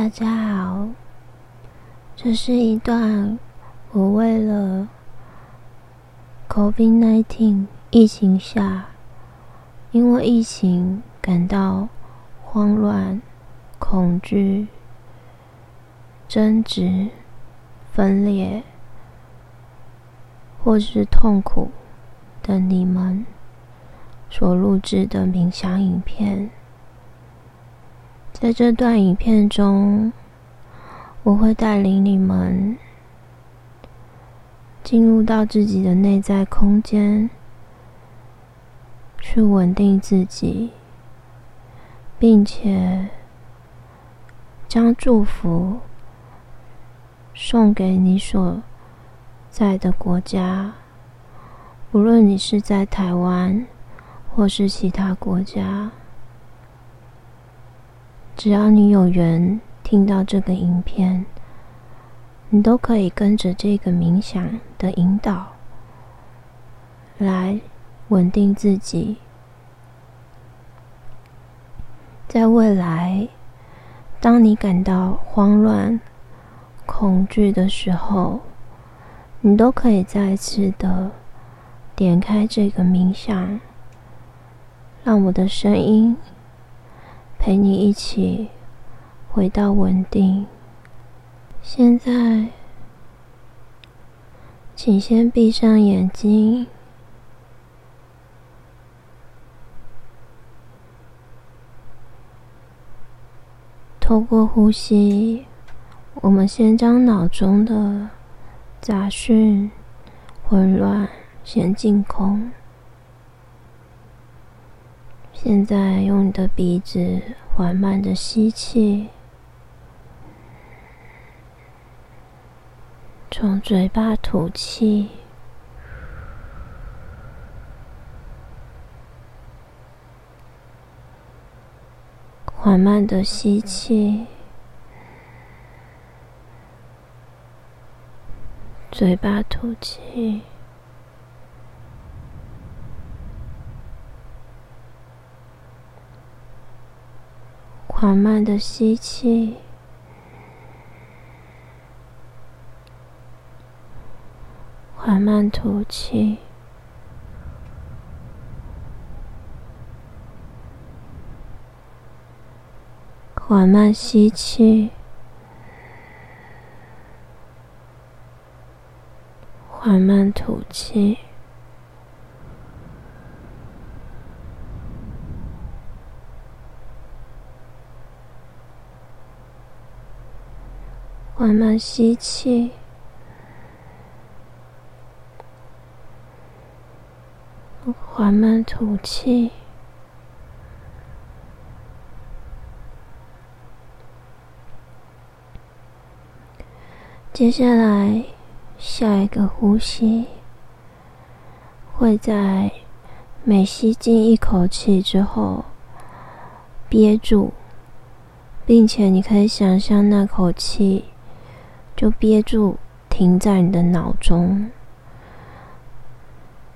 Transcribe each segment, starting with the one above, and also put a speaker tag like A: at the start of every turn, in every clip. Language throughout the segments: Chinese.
A: 大家好，这是一段我为了 COVID-19 疫情下，因为疫情感到慌乱、恐惧、争执、分裂，或是痛苦的你们所录制的冥想影片。在这段影片中，我会带领你们进入到自己的内在空间，去稳定自己，并且将祝福送给你所在的国家，无论你是在台湾或是其他国家。只要你有缘听到这个影片，你都可以跟着这个冥想的引导来稳定自己。在未来，当你感到慌乱、恐惧的时候，你都可以再次的点开这个冥想，让我的声音。陪你一起回到稳定。现在，请先闭上眼睛，透过呼吸，我们先将脑中的杂讯、混乱先净空。现在用你的鼻子缓慢的吸气，从嘴巴吐气，缓慢的吸气，嘴巴吐气。缓慢的吸气，缓慢吐气，缓慢吸气，缓慢吐气。缓慢吸气，缓慢吐气。接下来，下一个呼吸会在每吸进一口气之后憋住，并且你可以想象那口气。就憋住，停在你的脑中。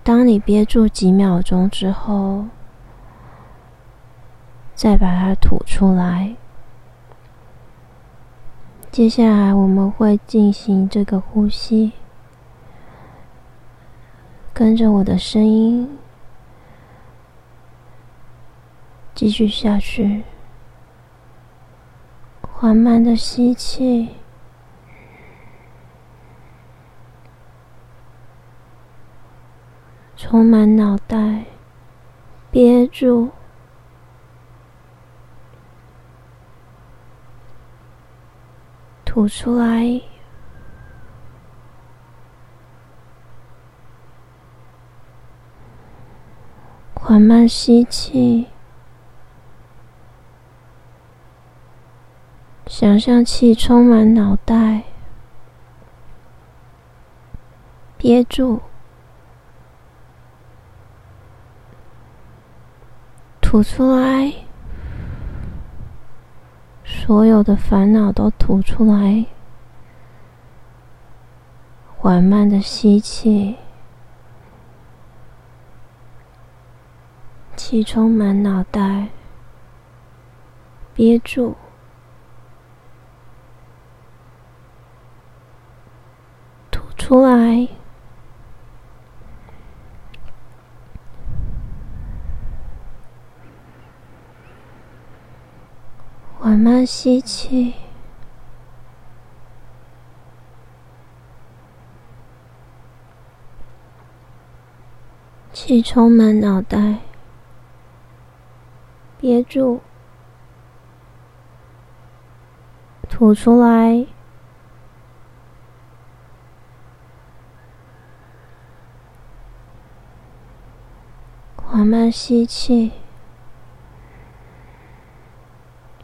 A: 当你憋住几秒钟之后，再把它吐出来。接下来我们会进行这个呼吸，跟着我的声音继续下去，缓慢的吸气。充满脑袋，憋住，吐出来，缓慢吸气，想象气充满脑袋，憋住。吐出来。所有的烦恼都吐出来。缓慢的吸气。气充满脑袋。憋住。吐出来。吸气，气充满脑袋，憋住，吐出来。缓慢吸气，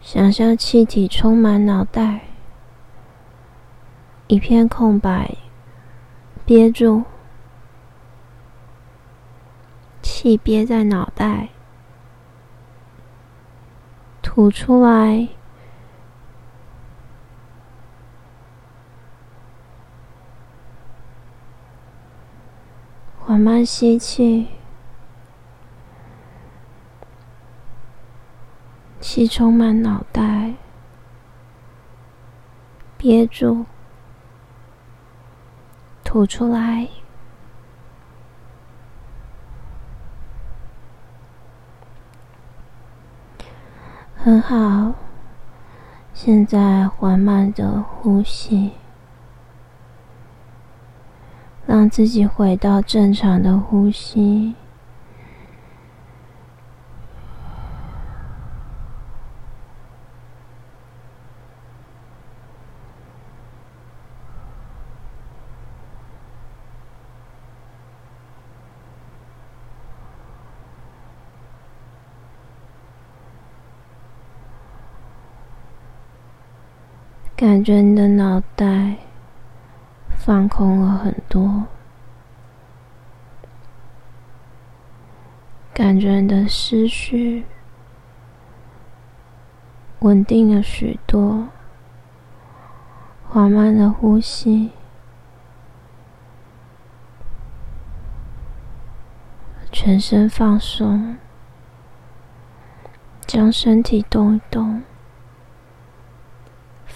A: 想象气体充满脑袋，一片空白，憋住，气憋在脑袋，吐出来，缓慢吸气。气充满脑袋，憋住，吐出来，很好。现在缓慢的呼吸，让自己回到正常的呼吸。感觉你的脑袋放空了很多，感觉你的思绪稳定了许多，缓慢的呼吸，全身放松，将身体动一动。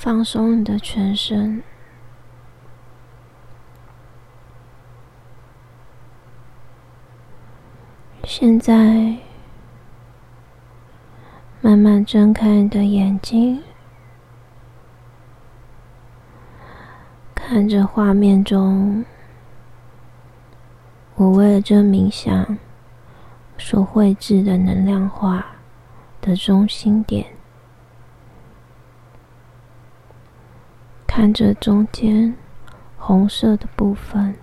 A: 放松你的全身，现在慢慢睁开你的眼睛，看着画面中我为了这冥想所绘制的能量画的中心点。看着中间红色的部分，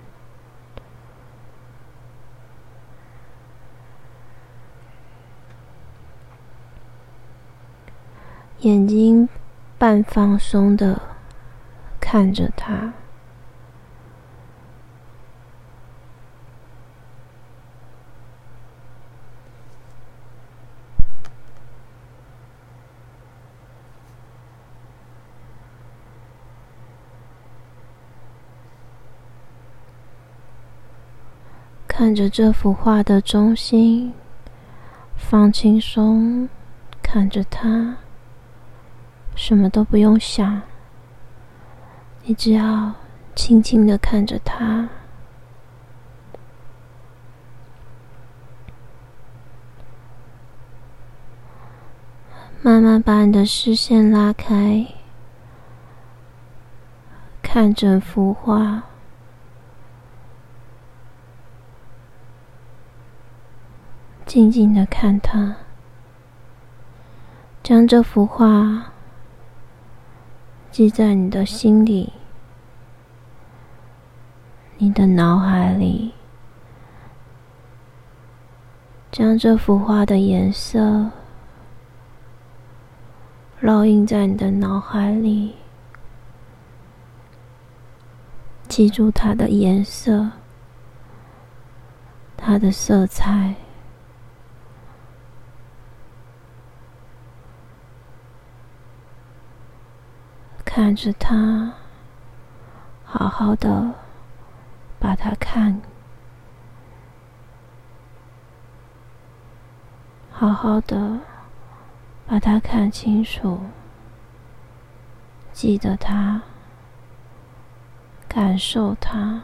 A: 眼睛半放松的看着他。看着这幅画的中心，放轻松，看着它，什么都不用想，你只要静静的看着它，慢慢把你的视线拉开，看整幅画。静静的看它，将这幅画记在你的心里、你的脑海里，将这幅画的颜色烙印在你的脑海里，记住它的颜色、它的色彩。看着他，好好的把他看，好好的把他看清楚，记得他，感受他。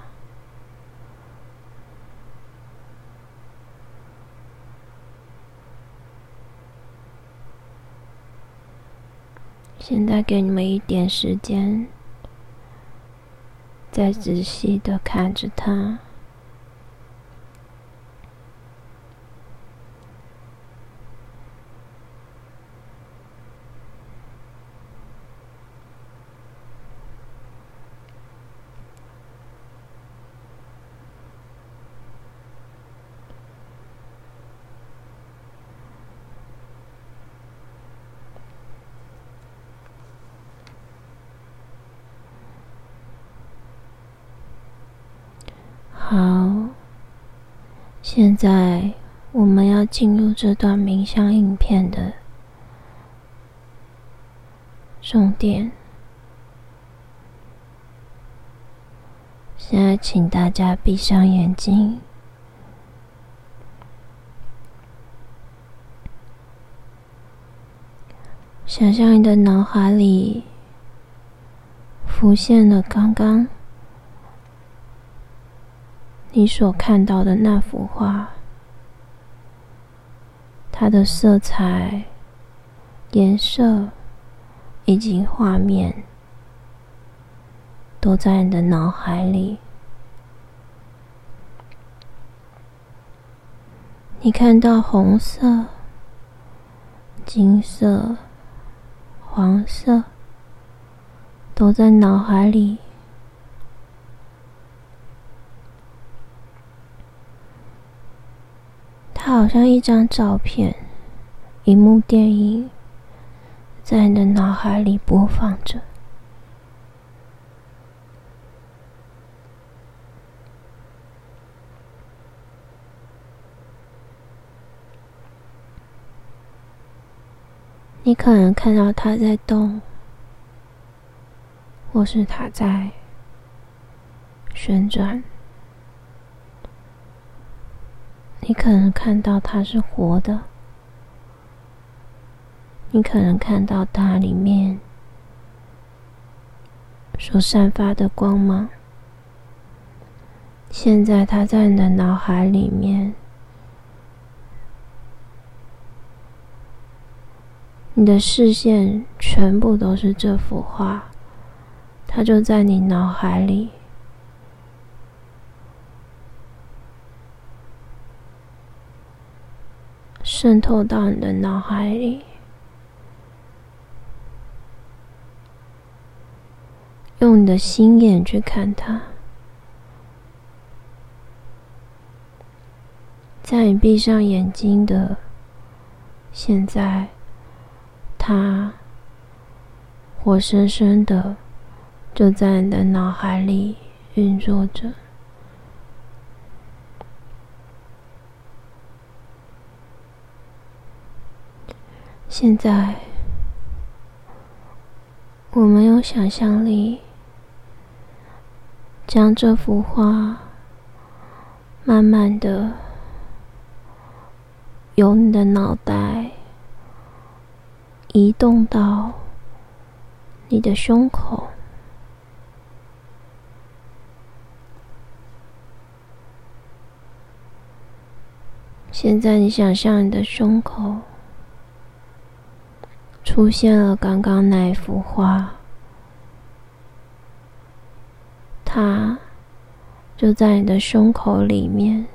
A: 现在给你们一点时间，再仔细的看着它。好，现在我们要进入这段冥想影片的重点。现在，请大家闭上眼睛，想象你的脑海里浮现了刚刚。你所看到的那幅画，它的色彩、颜色以及画面，都在你的脑海里。你看到红色、金色、黄色，都在脑海里。它好像一张照片，一幕电影，在你的脑海里播放着。你可能看到它在动，或是它在旋转。你可能看到它是活的，你可能看到它里面所散发的光芒。现在它在你的脑海里面，你的视线全部都是这幅画，它就在你脑海里。渗透到你的脑海里，用你的心眼去看它。在你闭上眼睛的现在，它活生生的就在你的脑海里运作着。现在，我们用想象力将这幅画慢慢的由你的脑袋移动到你的胸口。现在，你想象你的胸口。出现了刚刚那一幅画，它就在你的胸口里面，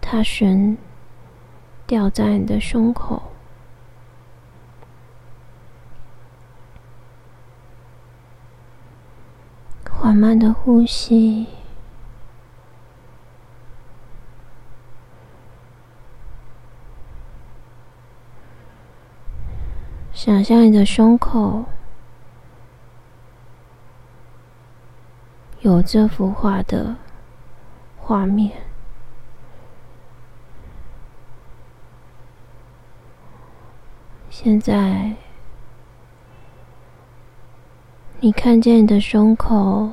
A: 它悬吊在你的胸口，缓慢的呼吸。想象你的胸口有这幅画的画面。现在，你看见你的胸口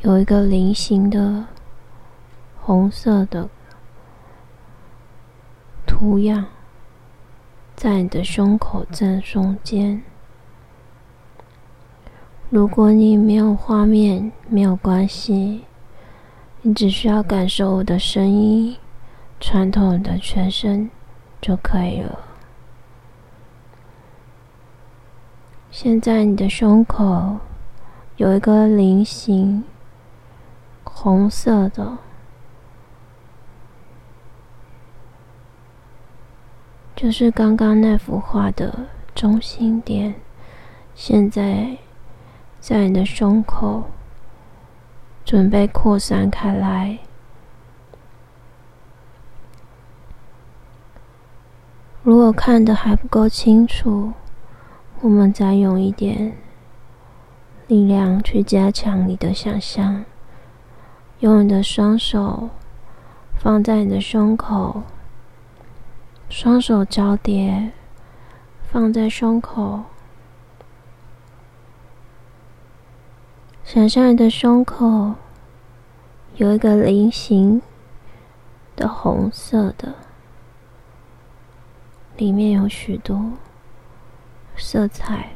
A: 有一个菱形的红色的图样。在你的胸口正中间。如果你没有画面，没有关系，你只需要感受我的声音，穿透你的全身就可以了。现在你的胸口有一个菱形，红色的，就是刚刚那幅画的中心点。现在在你的胸口准备扩散开来。如果看的还不够清楚，我们再用一点力量去加强你的想象。用你的双手放在你的胸口，双手交叠放在胸口，想象你的胸口有一个菱形的红色的。里面有许多色彩。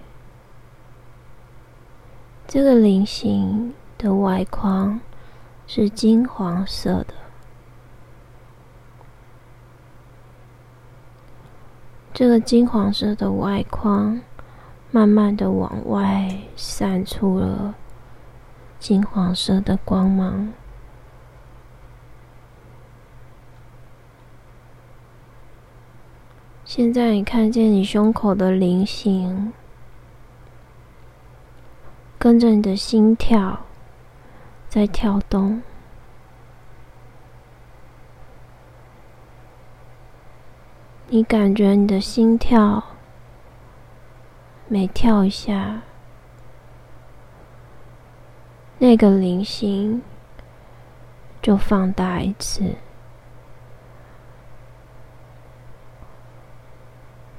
A: 这个菱形的外框是金黄色的。这个金黄色的外框慢慢的往外散出了金黄色的光芒。现在你看见你胸口的菱形，跟着你的心跳在跳动。你感觉你的心跳每跳一下，那个菱形就放大一次。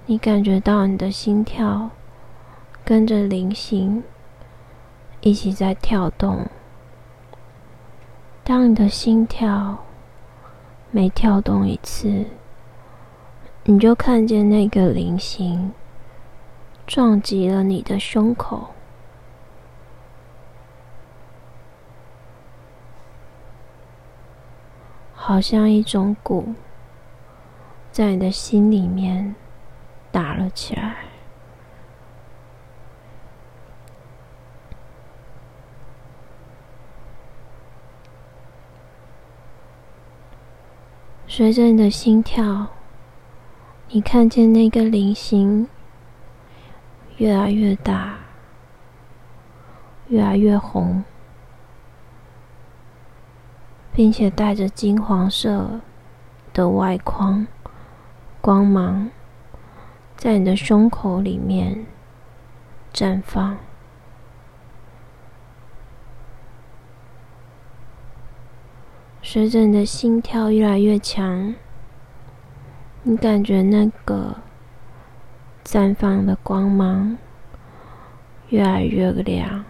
A: 你感觉到你的心跳跟着菱形一起在跳动。当你的心跳每跳动一次，你就看见那个菱形撞击了你的胸口，好像一种鼓在你的心里面。打了起来。随着你的心跳，你看见那个菱形越来越大，越来越红，并且带着金黄色的外框光芒。在你的胸口里面绽放，随着你的心跳越来越强，你感觉那个绽放的光芒越来越亮，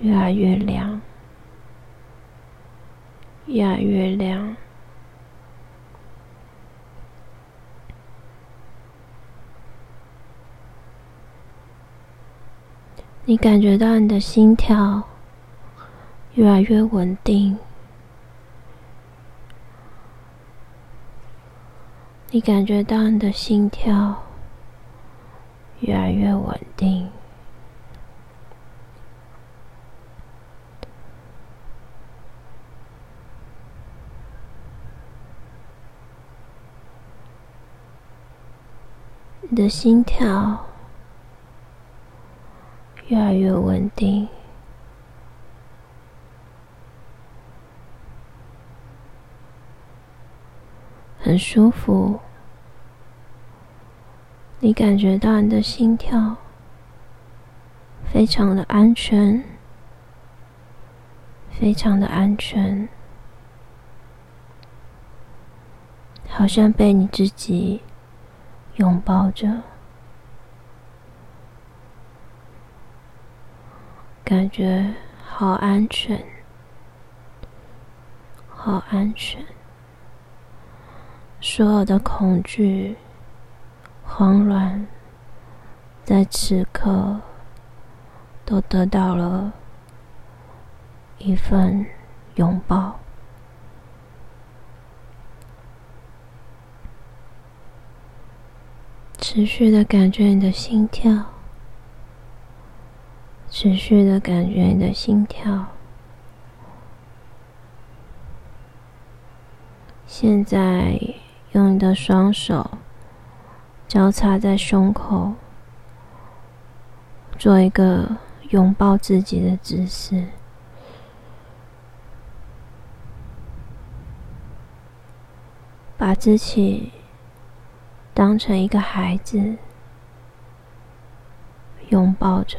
A: 越来越亮，越来越亮。你感觉到你的心跳越来越稳定，你感觉到你的心跳越来越稳定，你的心跳。越来越稳定，很舒服。你感觉到你的心跳非常的安全，非常的安全，好像被你自己拥抱着。感觉好安全，好安全。所有的恐惧、慌乱在此刻都得到了一份拥抱。持续的感觉你的心跳持续的感觉你的心跳。现在用你的双手交叉在胸口，做一个拥抱自己的姿势，把自己当成一个孩子，拥抱着。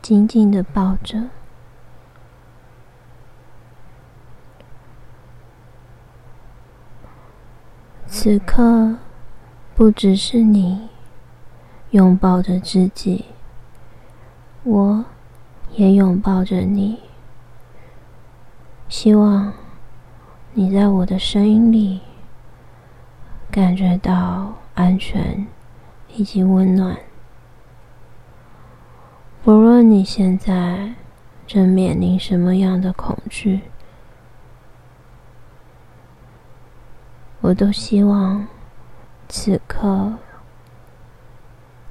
A: 紧紧的抱着。此刻，不只是你拥抱着自己，我也拥抱着你。希望你在我的声音里感觉到安全以及温暖。不论你现在正面临什么样的恐惧，我都希望此刻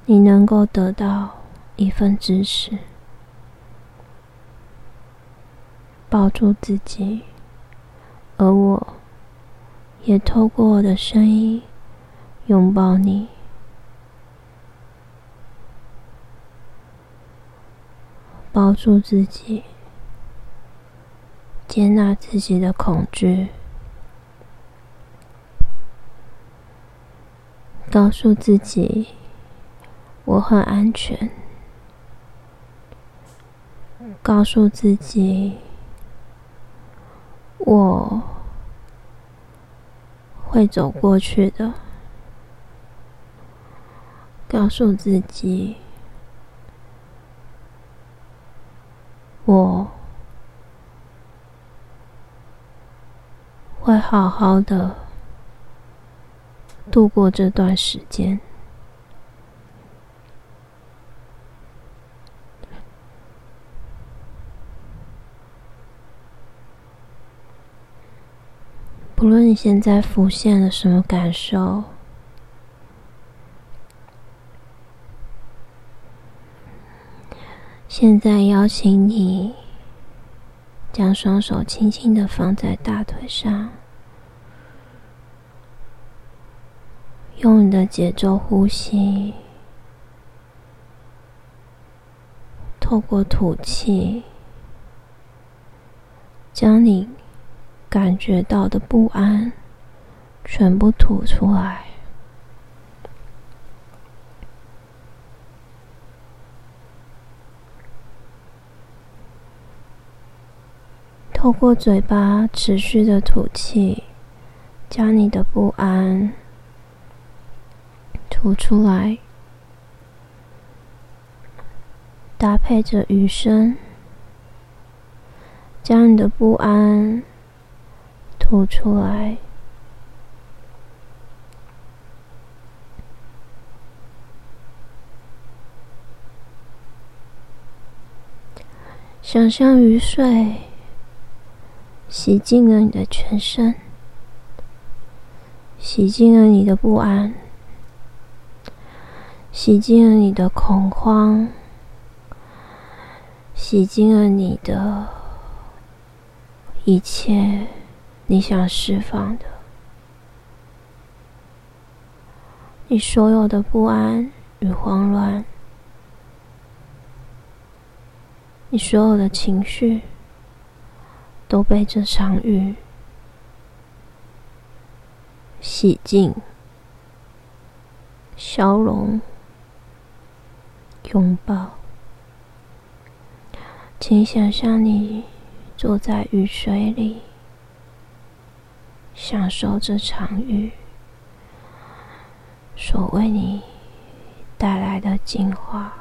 A: 你能够得到一份支持，抱住自己，而我也透过我的声音拥抱你。抱住自己，接纳自己的恐惧，告诉自己我很安全，告诉自己我会走过去的，告诉自己。我会好好的度过这段时间。不论你现在浮现了什么感受。现在邀请你将双手轻轻的放在大腿上，用你的节奏呼吸，透过吐气，将你感觉到的不安全部吐出来。透过嘴巴持续的吐气，将你的不安吐出来，搭配着雨声，将你的不安吐出来。想象雨水。洗净了你的全身，洗净了你的不安，洗净了你的恐慌，洗净了你的一切你想释放的，你所有的不安与慌乱，你所有的情绪。都被这场雨洗净、消融、拥抱。请想象你坐在雨水里，享受这场雨所为你带来的净化。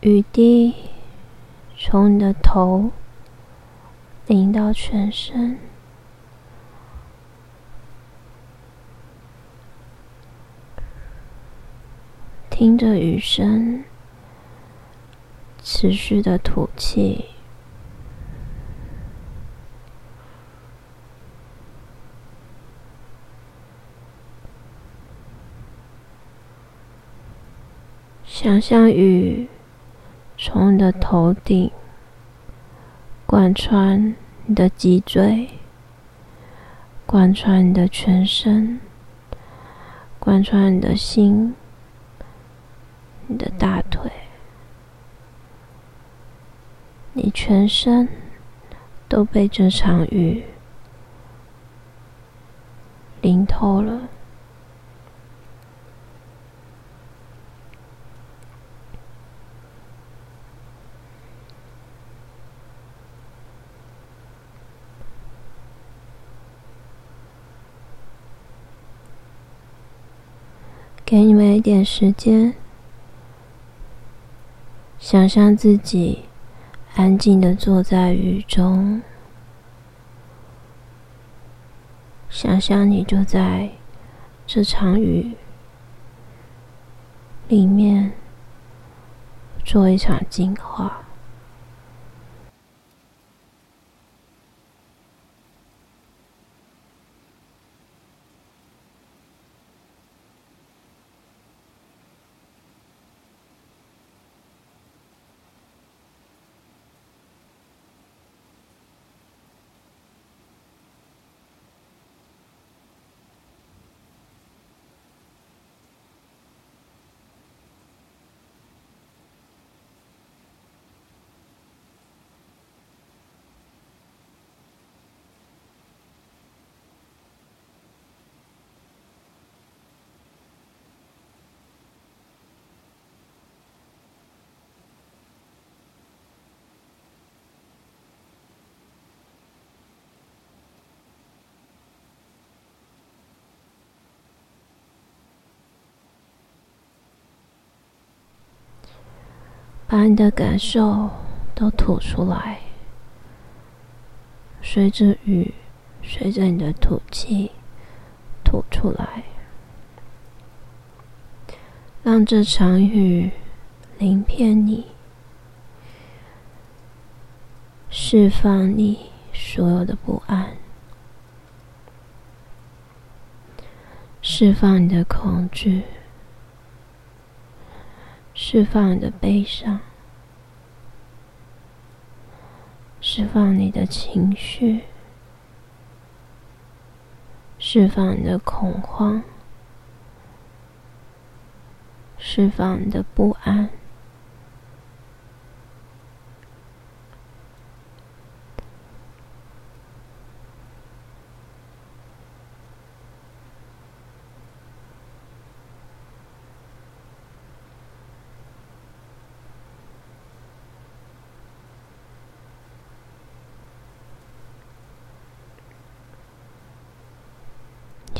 A: 雨滴从你的头淋到全身，听着雨声，持续的吐气。想象雨从你的头顶贯穿你的脊椎，贯穿你的全身，贯穿你的心，你的大腿，你全身都被这场雨淋透了。给你们一点时间，想象自己安静的坐在雨中，想象你就在这场雨里面做一场净化。把你的感受都吐出来，随着雨，随着你的吐气吐出来，让这场雨淋遍你，释放你所有的不安，释放你的恐惧。释放你的悲伤，释放你的情绪，释放你的恐慌，释放你的不安。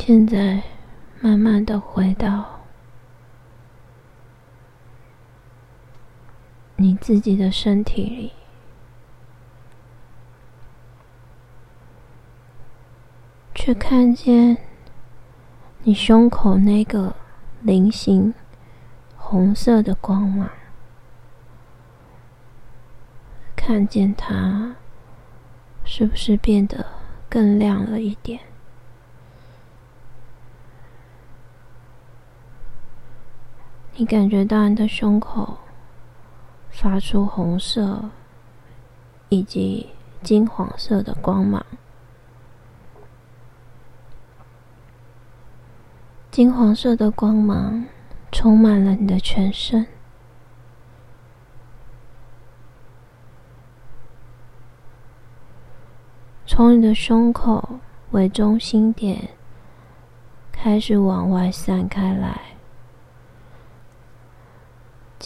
A: 现在，慢慢的回到你自己的身体里，去看见你胸口那个菱形红色的光芒，看见它是不是变得更亮了一点？你感觉到你的胸口发出红色以及金黄色的光芒，金黄色的光芒充满了你的全身，从你的胸口为中心点开始往外散开来。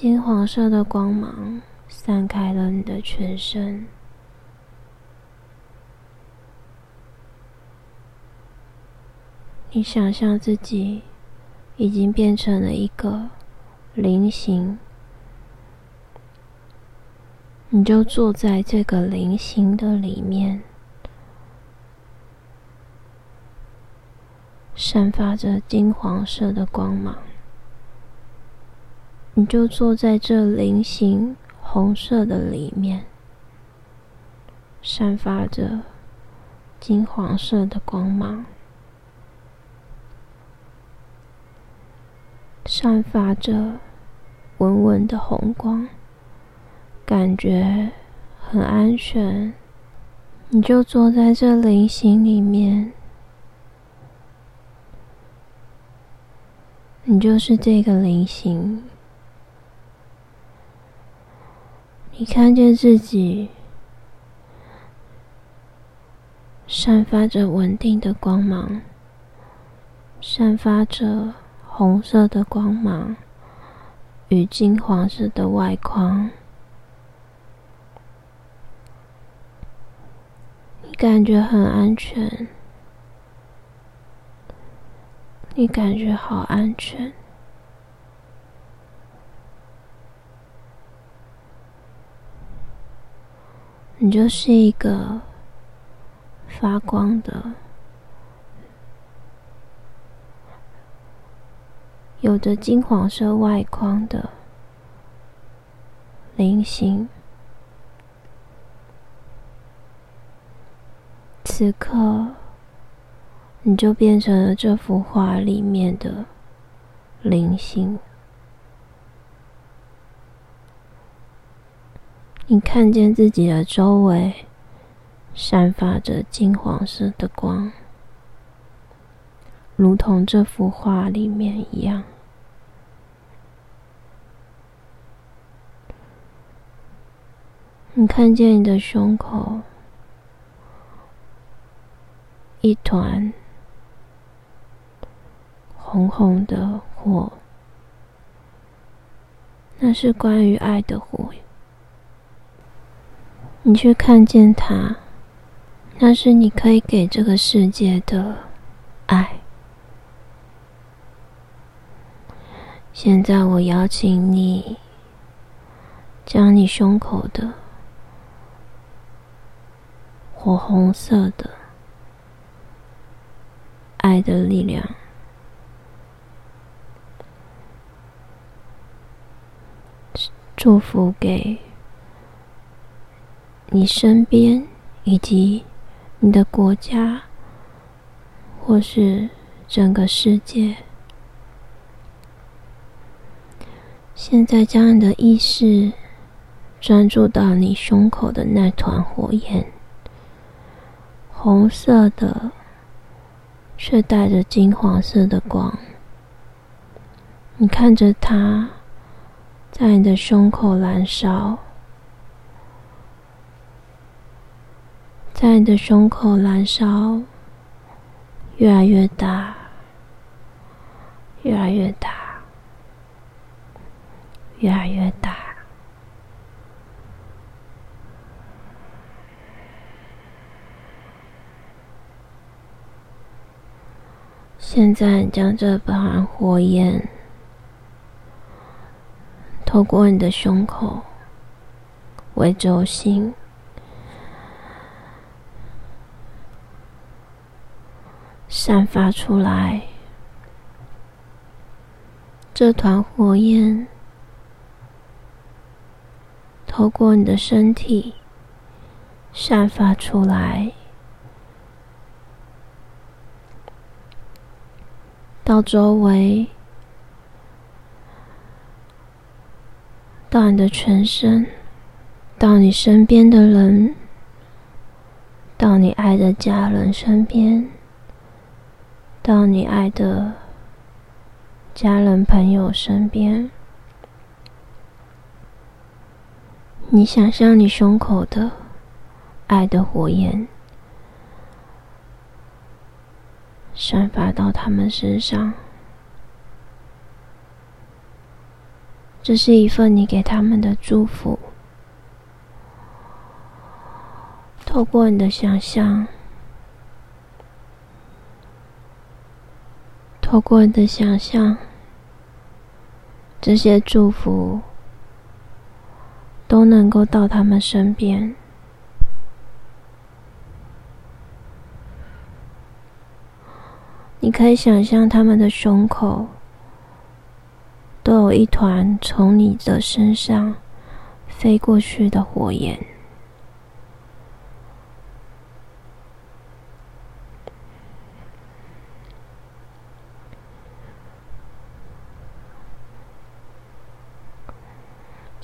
A: 金黄色的光芒散开了你的全身，你想象自己已经变成了一个菱形，你就坐在这个菱形的里面，散发着金黄色的光芒。你就坐在这菱形红色的里面，散发着金黄色的光芒，散发着稳稳的红光，感觉很安全。你就坐在这菱形里面，你就是这个菱形。你看见自己散发着稳定的光芒，散发着红色的光芒与金黄色的外框。你感觉很安全，你感觉好安全，你就是一个发光的、有着金黄色外框的菱形。此刻，你就变成了这幅画里面的菱形。你看见自己的周围散发着金黄色的光，如同这幅画里面一样。你看见你的胸口。一团红红的火，那是关于爱的火。你去看见它，那是你可以给这个世界的爱。现在，我邀请你，将你胸口的火红色的。爱的力量，祝福给你身边以及你的国家，或是整个世界。现在，将你的意识专注到你胸口的那团火焰，红色的。却带着金黄色的光。你看着它在你的胸口燃烧，在你的胸口燃烧，越来越大，越来越大，越来越大。现在，你将这把火焰透过你的胸口为轴心，散发出来。这团火焰透过你的身体散发出来。到周围，到你的全身，到你身边的人，到你爱的家人身边，到你爱的家人朋友身边。你想象你胸口的爱的火焰。散发到他们身上，这是一份你给他们的祝福。透过你的想象，透过你的想象，这些祝福都能够到他们身边。你可以想象他们的胸口都有一团从你的身上飞过去的火焰。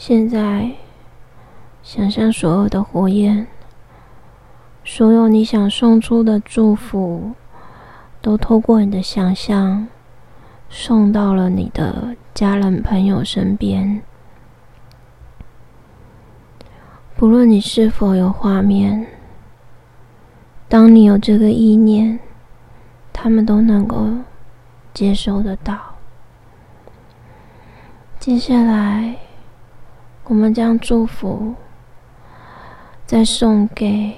A: 现在，想象所有的火焰，所有你想送出的祝福，都透过你的想象。送到了你的家人朋友身边。不论你是否有画面，当你有这个意念，他们都能够接收得到。接下来，我们将祝福再送给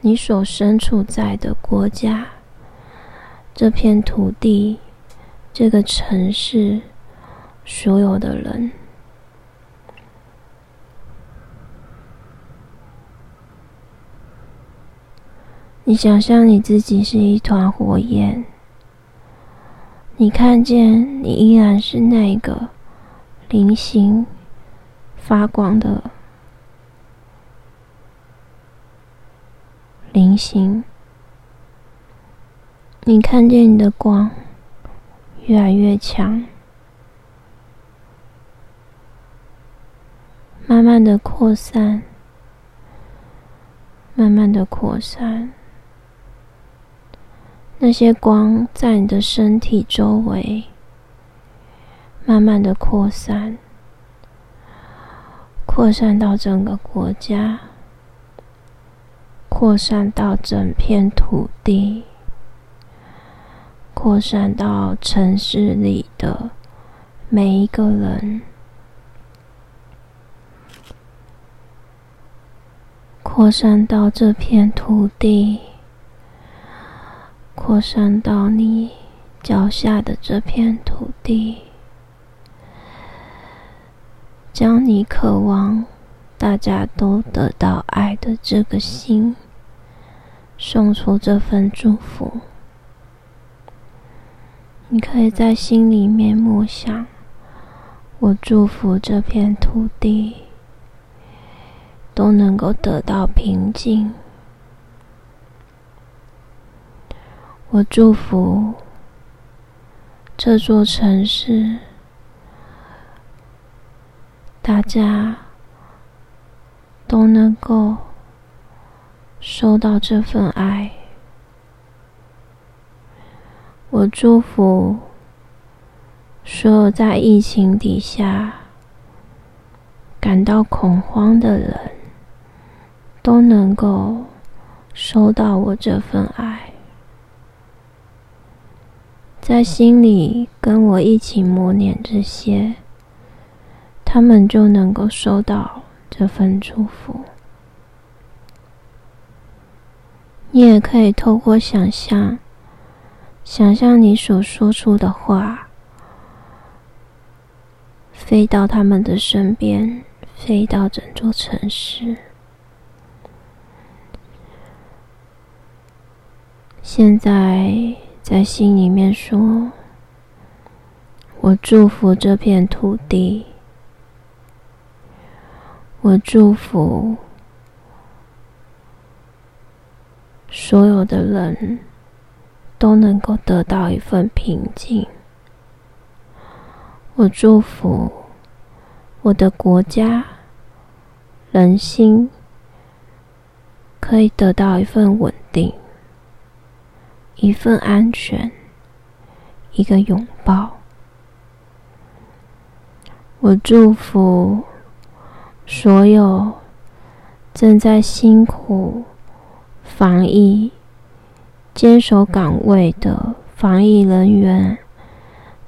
A: 你所身处在的国家，这片土地。这个城市所有的人，你想象你自己是一团火焰，你看见你依然是那个菱形发光的菱形，你看见你的光。越来越强，慢慢的扩散，慢慢的扩散。那些光在你的身体周围，慢慢的扩散，扩散到整个国家，扩散到整片土地。扩散到城市里的每一个人，扩散到这片土地，扩散到你脚下的这片土地，将你渴望大家都得到爱的这个心，送出这份祝福。你可以在心里面默想，我祝福这片土地都能够得到平静。我祝福这座城市，大家都能够收到这份爱。我祝福所有在疫情底下感到恐慌的人，都能够收到我这份爱，在心里跟我一起默念这些，他们就能够收到这份祝福。你也可以透过想象。想象你所说出的话，飞到他们的身边，飞到整座城市。现在在心里面说：“我祝福这片土地，我祝福所有的人。”都能够得到一份平静。我祝福我的国家人心可以得到一份稳定，一份安全，一个拥抱。我祝福所有正在辛苦防疫。坚守岗位的防疫人员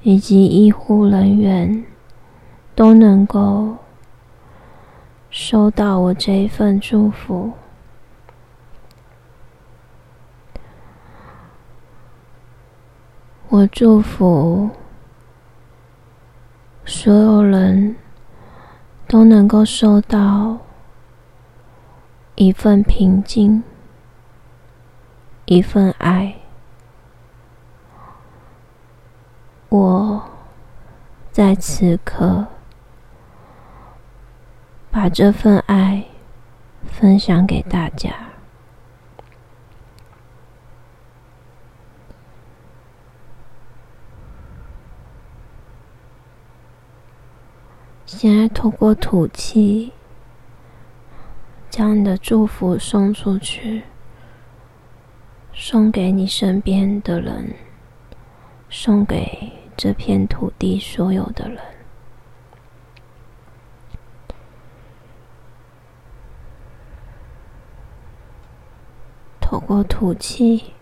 A: 以及医护人员都能够收到我这一份祝福。我祝福所有人都能够收到一份平静。一份爱，我在此刻，把这份爱分享给大家。现在透过吐气，将你的祝福送出去，送给你身边的人，送给这片土地所有的人。透过吐气。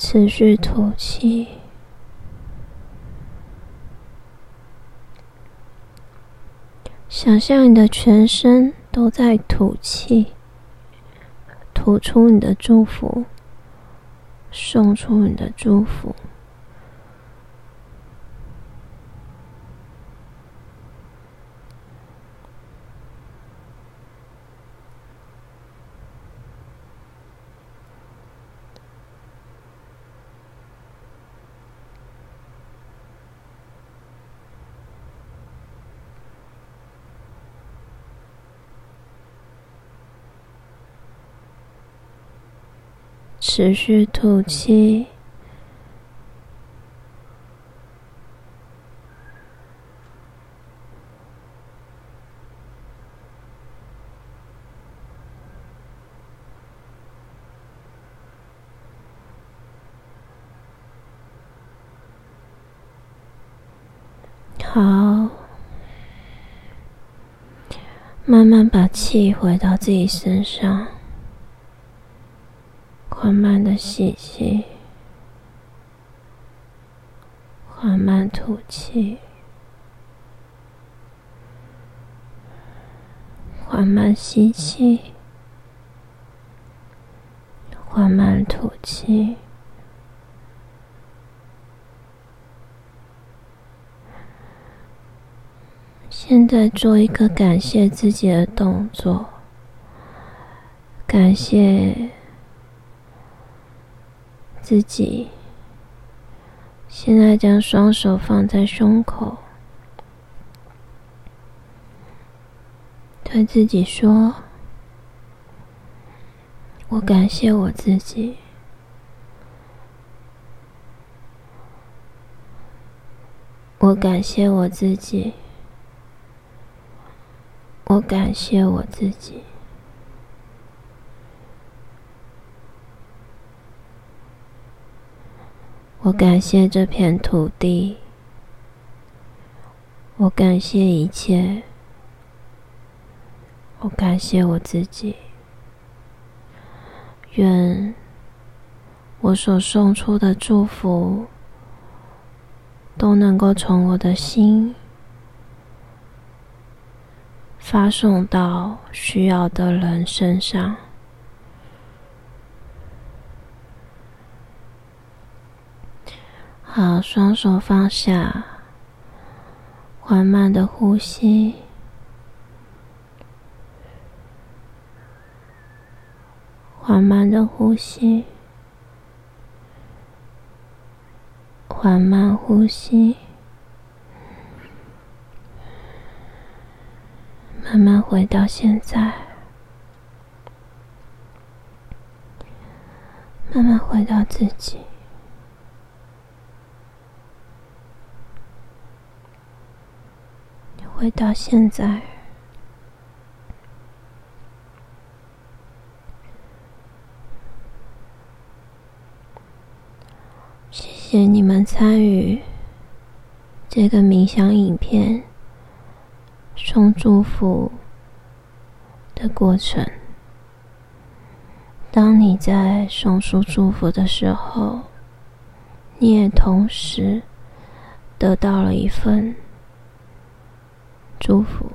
A: 持续吐气，想象你的全身都在吐气，吐出你的祝福，送出你的祝福。持续吐气，好，慢慢把气回到自己身上。缓慢的吸气，缓慢吐气，缓慢吸气，缓慢吐气。现在做一个感谢自己的动作，感谢。自己。现在将双手放在胸口，对自己说：“我感谢我自己，我感谢我自己，我感谢我自己。”我感谢这片土地，我感谢一切，我感谢我自己。愿我所送出的祝福都能够从我的心发送到需要的人身上。好，双手放下，缓慢的呼吸，缓慢的呼吸，缓慢呼吸，慢慢回到现在，慢慢回到自己。回到现在，谢谢你们参与这个冥想影片送祝福的过程。当你在送出祝福的时候，你也同时得到了一份。祝福，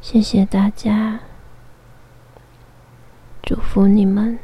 A: 谢谢大家，祝福你们。